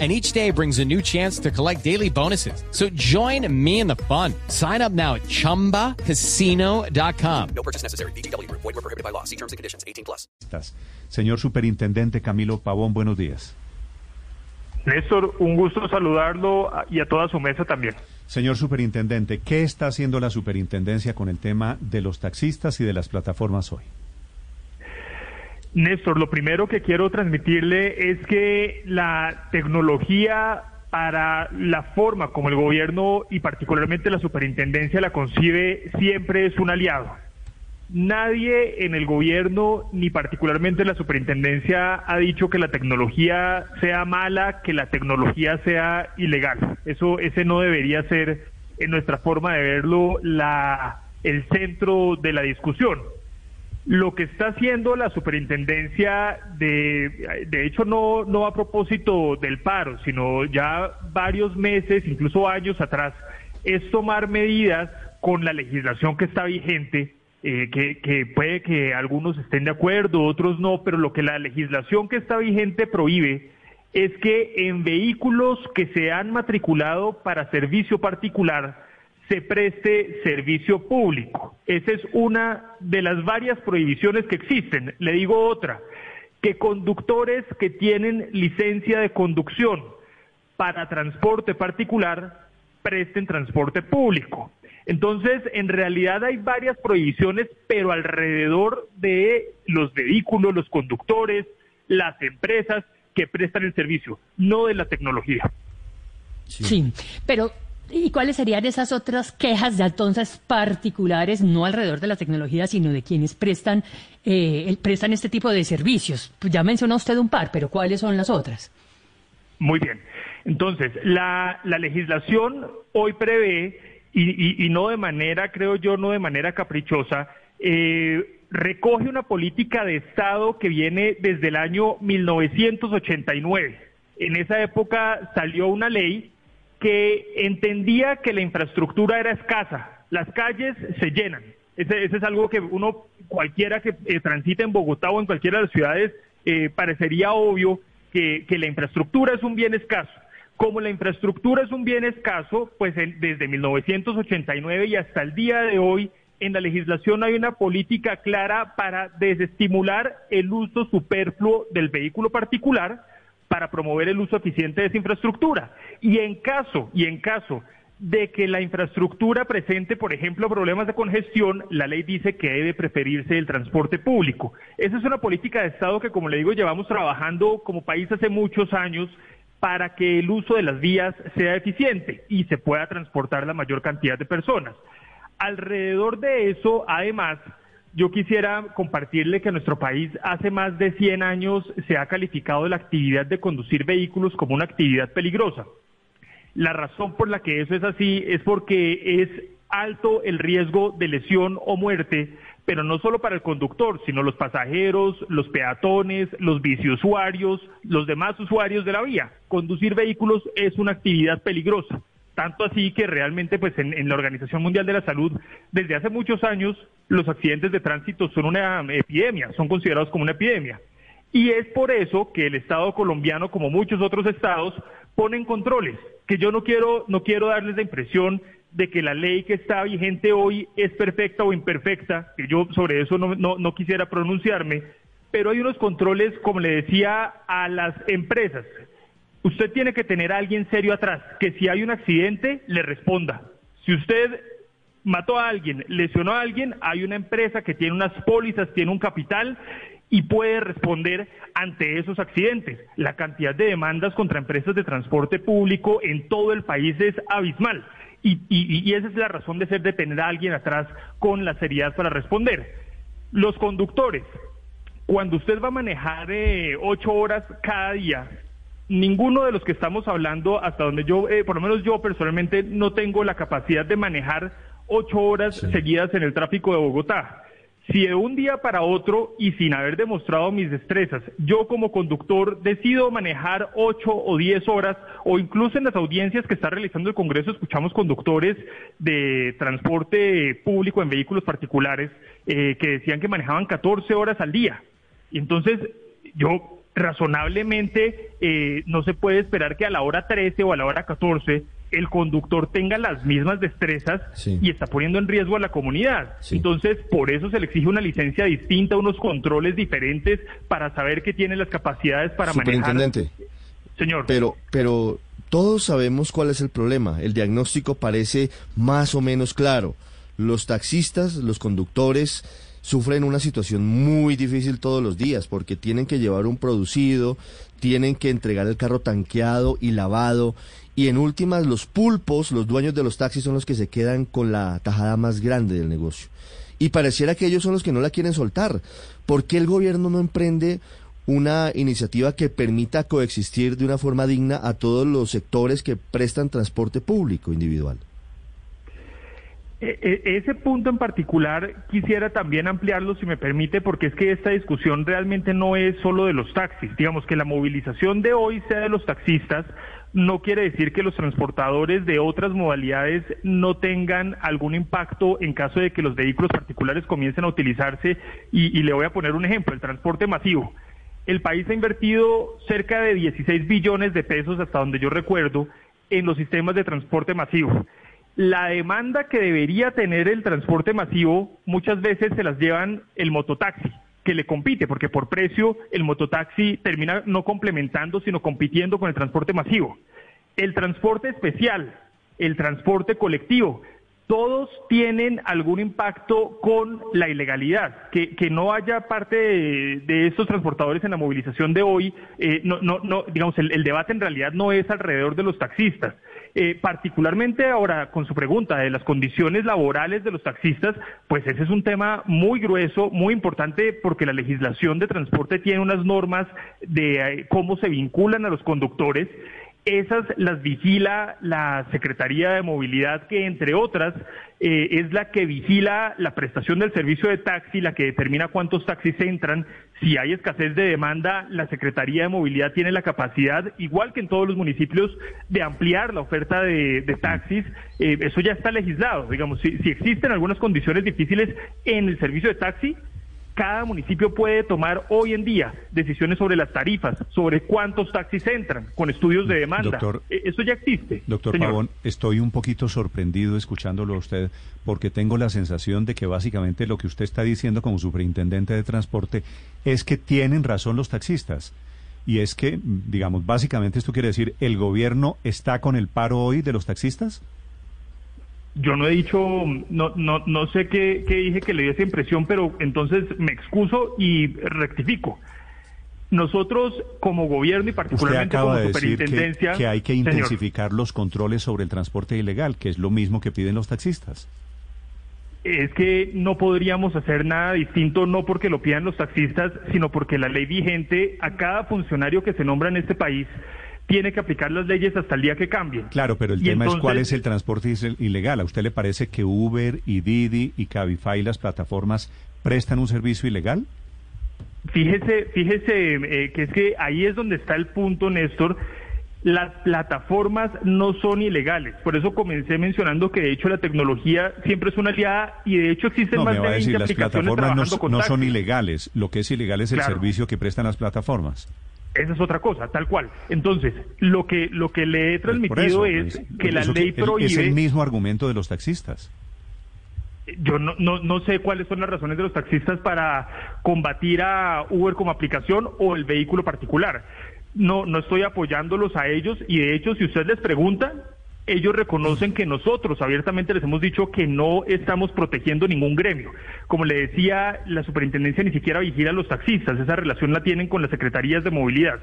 and each day brings a new chance to collect daily bonuses. So join me in the fun. Sign up now at ChumbaCasino.com. No purchase necessary. BGW. Void were prohibited by law. See terms and conditions. 18 plus. Señor Superintendente Camilo Pavón, buenos días. Néstor, un gusto saludarlo y a toda su mesa también. Señor Superintendente, ¿qué está haciendo la Superintendencia con el tema de los taxistas y de las plataformas hoy? Néstor, lo primero que quiero transmitirle es que la tecnología para la forma como el gobierno y particularmente la superintendencia la concibe siempre es un aliado. Nadie en el gobierno ni particularmente la superintendencia ha dicho que la tecnología sea mala, que la tecnología sea ilegal. Eso ese no debería ser en nuestra forma de verlo la el centro de la discusión. Lo que está haciendo la superintendencia, de, de hecho no, no a propósito del paro, sino ya varios meses, incluso años atrás, es tomar medidas con la legislación que está vigente, eh, que, que puede que algunos estén de acuerdo, otros no, pero lo que la legislación que está vigente prohíbe es que en vehículos que se han matriculado para servicio particular, se preste servicio público. Esa es una de las varias prohibiciones que existen. Le digo otra, que conductores que tienen licencia de conducción para transporte particular presten transporte público. Entonces, en realidad hay varias prohibiciones, pero alrededor de los vehículos, los conductores, las empresas que prestan el servicio, no de la tecnología. Sí, sí pero ¿Y cuáles serían esas otras quejas de entonces particulares, no alrededor de la tecnología, sino de quienes prestan, eh, prestan este tipo de servicios? Pues ya mencionó usted un par, pero ¿cuáles son las otras? Muy bien. Entonces, la, la legislación hoy prevé, y, no de manera, creo yo, no de manera caprichosa, eh, recoge una política de Estado que viene desde el año 1989. En esa época salió una ley que entendía que la infraestructura era escasa, las calles se llenan. Ese, es algo que uno, cualquiera que eh, transite en Bogotá o en cualquiera de las ciudades, eh, parecería obvio que, la infraestructura es un bien escaso. Como la infraestructura es un bien escaso, pues desde 1989 y hasta el día de hoy, en la legislación hay una política clara para desestimular el uso superfluo del vehículo particular, para promover el uso eficiente de esa infraestructura. Y en caso, y en caso de que la infraestructura presente, por ejemplo, problemas de congestión, la ley dice que debe preferirse el transporte público. Esa es una política de Estado que, como le digo, llevamos trabajando como país hace muchos años para que el uso de las vías sea eficiente y se pueda transportar la mayor cantidad de personas. Alrededor de eso, además, yo quisiera compartirle que nuestro país hace más de 100 años se ha calificado la actividad de conducir vehículos como una actividad peligrosa. La razón por la que eso es así es porque es alto el riesgo de lesión o muerte, pero no solo para el conductor, sino los pasajeros, los peatones, los biciusuarios, los demás usuarios de la vía. Conducir vehículos es una actividad peligrosa. Tanto así que realmente, pues en, la Organización Mundial de la Salud, desde hace muchos años, los accidentes de tránsito son una epidemia, son considerados como una epidemia. Y es por eso que el Estado colombiano, como muchos otros estados, ponen controles, que yo no quiero, no quiero darles la impresión de que la ley que está vigente hoy es perfecta o imperfecta, que yo sobre eso no, no quisiera pronunciarme, pero hay unos controles, como le decía, a las empresas usted tiene que tener a alguien serio atrás, que si hay un accidente, le responda. Si usted mató a alguien, lesionó a alguien, hay una empresa que tiene unas pólizas, tiene un capital y puede responder ante esos accidentes. La cantidad de demandas contra empresas de transporte público en todo el país es abismal. Y, esa es la razón de ser de tener a alguien atrás con la seriedad para responder. Los conductores, cuando usted va a manejar eh, ocho horas cada día, ninguno de los que estamos hablando, hasta donde yo, eh, por lo menos yo personalmente, no tengo la capacidad de manejar ocho horas seguidas en el tráfico de Bogotá. Si de un día para otro y sin haber demostrado mis destrezas, yo como conductor decido manejar ocho o diez horas, o incluso en las audiencias que está realizando el Congreso escuchamos conductores de transporte público en vehículos particulares eh, que decían que manejaban 14 horas al día. Y entonces yo razonablemente eh, no se puede esperar que a la hora 13 o a la hora 14 el conductor tenga las mismas destrezas y está poniendo en riesgo a la comunidad. Entonces, por eso se le exige una licencia distinta, unos controles diferentes para saber que tiene las capacidades para manejar. Señor. Pero, pero todos sabemos cuál es el problema. El diagnóstico parece más o menos claro. Los taxistas, los conductores, sufren una situación muy difícil todos los días porque tienen que llevar un producido, tienen que entregar el carro tanqueado y lavado y en últimas los pulpos, los dueños de los taxis son los que se quedan con la tajada más grande del negocio. Y pareciera que ellos son los que no la quieren soltar. ¿Por qué el gobierno no emprende una iniciativa que permita coexistir de una forma digna a todos los sectores que prestan transporte público individual? E, e, ese punto en particular quisiera también ampliarlo, si me permite, porque es que esta discusión realmente no es solo de los taxis. Digamos que la movilización de hoy sea de los taxistas, no quiere decir que los transportadores de otras modalidades no tengan algún impacto en caso de que los vehículos particulares comiencen a utilizarse. Y, y le voy a poner un ejemplo, el transporte masivo. El país ha invertido cerca de 16 billones de pesos, hasta donde yo recuerdo, en los sistemas de transporte masivo la demanda que debería tener el transporte masivo muchas veces se las llevan el mototaxi, que le compite, porque por precio el mototaxi termina no complementando, sino compitiendo con el transporte masivo. El transporte especial, el transporte colectivo, todos tienen algún impacto con la ilegalidad. Que, que no haya parte de, estos transportadores en la movilización de hoy, eh, no, no, no, digamos, el, el, debate en realidad no es alrededor de los taxistas. Eh, particularmente ahora con su pregunta de las condiciones laborales de los taxistas, pues ese es un tema muy grueso, muy importante, porque la legislación de transporte tiene unas normas de eh, cómo se vinculan a los conductores. Esas las vigila la Secretaría de Movilidad, que entre otras eh, es la que vigila la prestación del servicio de taxi, la que determina cuántos taxis entran. Si hay escasez de demanda, la Secretaría de Movilidad tiene la capacidad, igual que en todos los municipios, de ampliar la oferta de, taxis. Eh, eso ya está legislado. Digamos, si existen algunas condiciones difíciles en el servicio de taxi, cada municipio puede tomar hoy en día decisiones sobre las tarifas, sobre cuántos taxis entran, con estudios de demanda. Doctor, e, Eso ya existe. Doctor Pavón, estoy un poquito sorprendido escuchándolo a usted, porque tengo la sensación de que básicamente lo que usted está diciendo como superintendente de transporte es que tienen razón los taxistas. Y es que, digamos, básicamente esto quiere decir, ¿el gobierno está con el paro hoy de los taxistas? Yo no he dicho, no, no, no sé qué, dije que le dio esa impresión, pero entonces me excuso y rectifico. Nosotros como gobierno y particularmente como superintendencia... Que, hay que intensificar los controles sobre el transporte ilegal, que es lo mismo que piden los taxistas. Es que no podríamos hacer nada distinto, no porque lo pidan los taxistas, sino porque la ley vigente a cada funcionario que se nombra en este país tiene que aplicar las leyes hasta el día que cambien. Claro, pero el tema es cuál es el transporte ilegal. ¿A usted le parece que Uber y Didi y Cabify, las plataformas, prestan un servicio ilegal? Fíjese, fíjese eh, que es que ahí es donde está el punto, Néstor. Las plataformas no son ilegales. Por eso comencé mencionando que de hecho la tecnología siempre es una aliada y de hecho existen más de 20 decir, las plataformas no, son ilegales. Lo que es ilegal es el servicio que prestan las plataformas. Esa es otra cosa, tal cual. Entonces, lo que, lo que le he pues transmitido es que la ley prohíbe... Es el mismo argumento de los taxistas. Yo no, no, no sé cuáles son las razones de los taxistas para combatir a Uber como aplicación o el vehículo particular. No, no estoy apoyándolos a ellos y de hecho, si usted les pregunta, ellos reconocen que nosotros abiertamente les hemos dicho que no estamos protegiendo ningún gremio. Como le decía, la superintendencia ni siquiera vigila a los taxistas, esa relación la tienen con las secretarías de movilidad.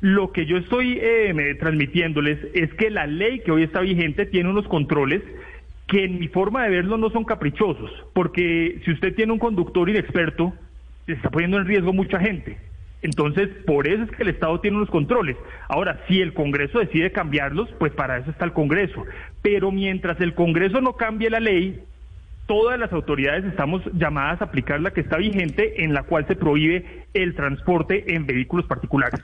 Lo que yo estoy eh, transmitiéndoles es que la ley que hoy está vigente tiene unos controles que en mi forma de verlo no son caprichosos, porque si usted tiene un conductor inexperto, está poniendo en riesgo mucha gente. Entonces, por eso es que el Estado tiene unos controles. Ahora, si el Congreso decide cambiarlos, pues para eso está el Congreso. Pero mientras el Congreso no cambie la ley, todas las autoridades estamos llamadas a aplicar la que está vigente, en la cual se prohíbe el transporte en vehículos particulares.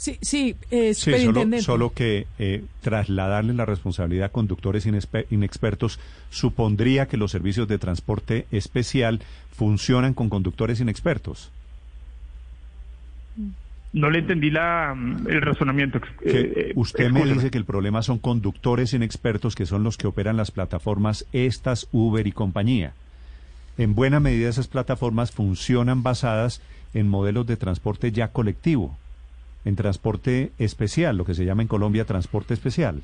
Sí, sí, eh, solo, solo, que eh, trasladarle la responsabilidad a conductores inexpertos supondría que los servicios de transporte especial funcionan con conductores inexpertos. No le entendí la, el razonamiento. Eh, usted me dice que el problema son conductores inexpertos que son los que operan las plataformas estas, Uber y compañía. En buena medida esas plataformas funcionan basadas en modelos de transporte ya colectivo en transporte especial, lo que se llama en Colombia transporte especial.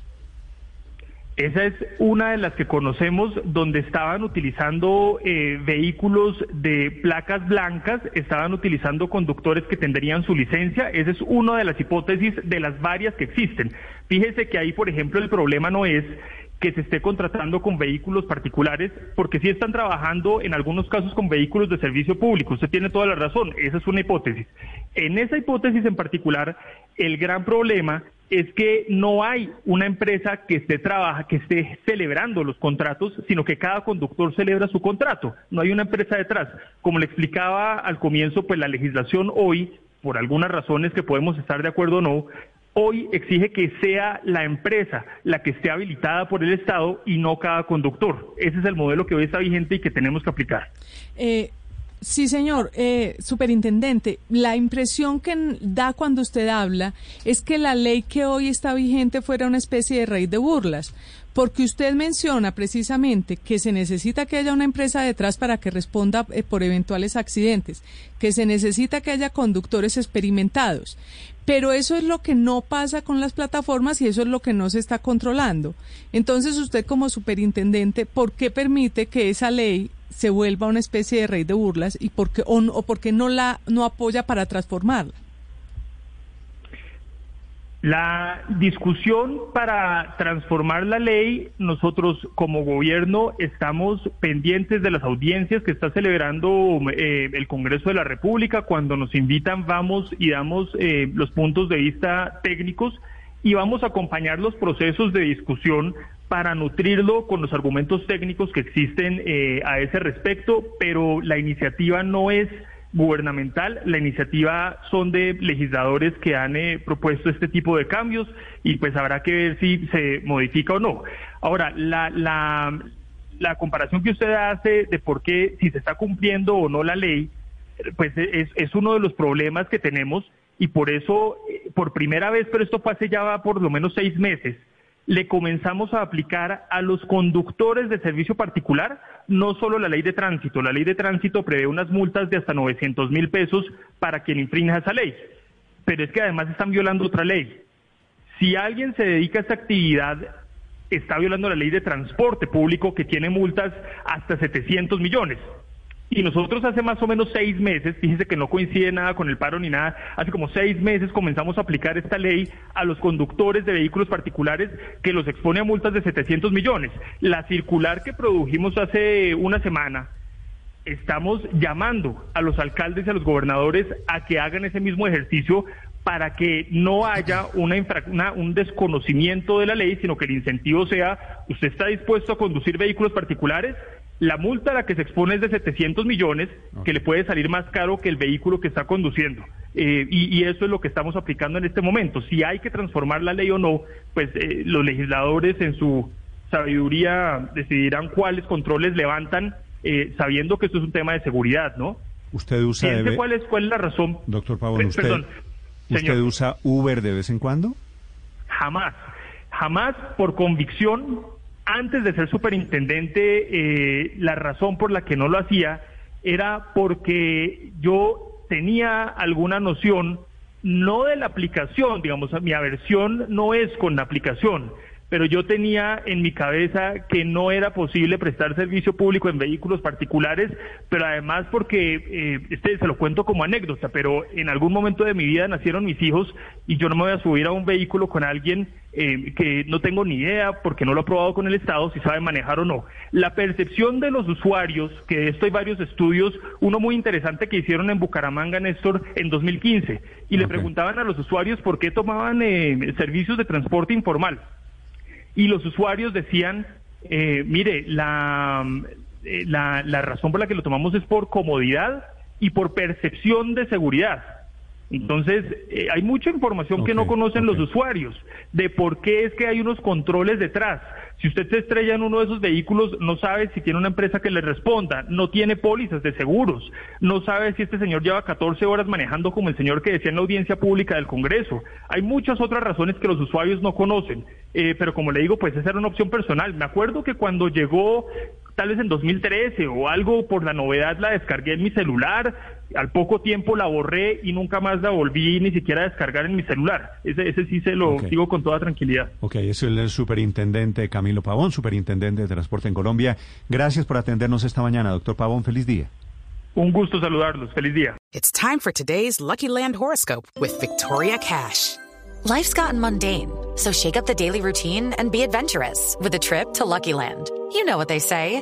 Esa es una de las que conocemos donde estaban utilizando eh, vehículos de placas blancas, estaban utilizando conductores que tendrían su licencia. Esa es una de las hipótesis de las varias que existen. Fíjese que ahí, por ejemplo, el problema no es que se esté contratando con vehículos particulares, porque sí están trabajando en algunos casos con vehículos de servicio público. Usted tiene toda la razón, esa es una hipótesis. En esa hipótesis en particular, el gran problema es que no hay una empresa que esté trabaja, que esté celebrando los contratos, sino que cada conductor celebra su contrato. No hay una empresa detrás. Como le explicaba al comienzo, pues la legislación hoy, por algunas razones que podemos estar de acuerdo o no, hoy exige que sea la empresa la que esté habilitada por el Estado y no cada conductor. Ese es el modelo que hoy está vigente y que tenemos que aplicar. Eh, sí, señor, eh, superintendente, la impresión que da cuando usted habla es que la ley que hoy está vigente fuera una especie de raíz de burlas, porque usted menciona precisamente que se necesita que haya una empresa detrás para que responda eh, por eventuales accidentes, que se necesita que haya conductores experimentados, pero eso es lo que no pasa con las plataformas y eso es lo que no se está controlando. Entonces usted como superintendente, ¿por qué permite que esa ley se vuelva una especie de rey de burlas y por qué, o, o por qué no la no apoya para transformarla? La discusión para transformar la ley, nosotros como gobierno estamos pendientes de las audiencias que está celebrando eh, el Congreso de la República. Cuando nos invitan vamos y damos eh, los puntos de vista técnicos y vamos a acompañar los procesos de discusión para nutrirlo con los argumentos técnicos que existen eh, a ese respecto, pero la iniciativa no es gubernamental. La iniciativa son de legisladores que han eh, propuesto este tipo de cambios y pues habrá que ver si se modifica o no. Ahora, la, la, la comparación que usted hace de por qué, si se está cumpliendo o no la ley, pues es, es uno de los problemas que tenemos y por eso, eh, por primera vez, pero esto fue hace ya por lo menos seis meses, le comenzamos a aplicar a los conductores de servicio particular no solo la ley de tránsito, la ley de tránsito prevé unas multas de hasta 900 mil pesos para quien infrinja esa ley, pero es que además están violando otra ley. Si alguien se dedica a esta actividad, está violando la ley de transporte público que tiene multas hasta 700 millones. Y nosotros hace más o menos seis meses, fíjense que no coincide nada con el paro ni nada, hace como seis meses comenzamos a aplicar esta ley a los conductores de vehículos particulares que los expone a multas de 700 millones. La circular que produjimos hace una semana, estamos llamando a los alcaldes y a los gobernadores a que hagan ese mismo ejercicio para que no haya una, una, un desconocimiento de la ley, sino que el incentivo sea, usted está dispuesto a conducir vehículos particulares, la multa a la que se expone es de 700 millones, que le puede salir más caro que el vehículo que está conduciendo. Eh, y, eso es lo que estamos aplicando en este momento. Si hay que transformar la ley o no, pues eh, los legisladores en su sabiduría decidirán cuáles controles levantan, eh, sabiendo que esto es un tema de seguridad, ¿no? ¿Usted usa... cuál, es, ¿Cuál es la razón? Doctor Pavón, ¿usted, ¿usted usa Uber de vez en cuando? Jamás. Jamás por convicción antes de ser superintendente, eh, la razón por la que no lo hacía era porque yo tenía alguna noción, no de la aplicación, digamos, mi aversión no es con la aplicación, pero yo tenía en mi cabeza que no era posible prestar servicio público en vehículos particulares, pero además porque, eh, este se lo cuento como anécdota, pero en algún momento de mi vida nacieron mis hijos y yo no me voy a subir a un vehículo con alguien eh, que no tengo ni idea porque no lo he probado con el Estado si sabe manejar o no. La percepción de los usuarios, que de esto hay varios estudios, uno muy interesante que hicieron en Bucaramanga, Néstor, en 2015, y le preguntaban a los usuarios por qué tomaban eh, servicios de transporte informal y los usuarios decían, eh, mire, la, eh, la, la razón por la que lo tomamos es por comodidad y por percepción de seguridad. Entonces, eh, hay mucha información que no conocen los usuarios de por qué es que hay unos controles detrás. Si usted se estrella en uno de esos vehículos, no sabe si tiene una empresa que le responda, no tiene pólizas de seguros, no sabe si este señor lleva 14 horas manejando como el señor que decía en la audiencia pública del Congreso. Hay muchas otras razones que los usuarios no conocen, eh, pero como le digo, pues esa era una opción personal. Me acuerdo que cuando llegó tal vez en 2013 o algo por la novedad la descargué en mi celular, al poco tiempo la borré y nunca más la volví ni siquiera a descargar en mi celular. Ese, ese sí se lo sigo con toda tranquilidad. Ok, es el superintendente Camilo Pavón, superintendente de transporte en Colombia. Gracias por atendernos esta mañana, doctor Pavón. Feliz día. Un gusto saludarlos. Feliz día. It's time for today's Lucky Land horoscope with Victoria Cash. Life's gotten mundane, so shake up the daily routine and be adventurous with a trip to Lucky Land. You know what they say.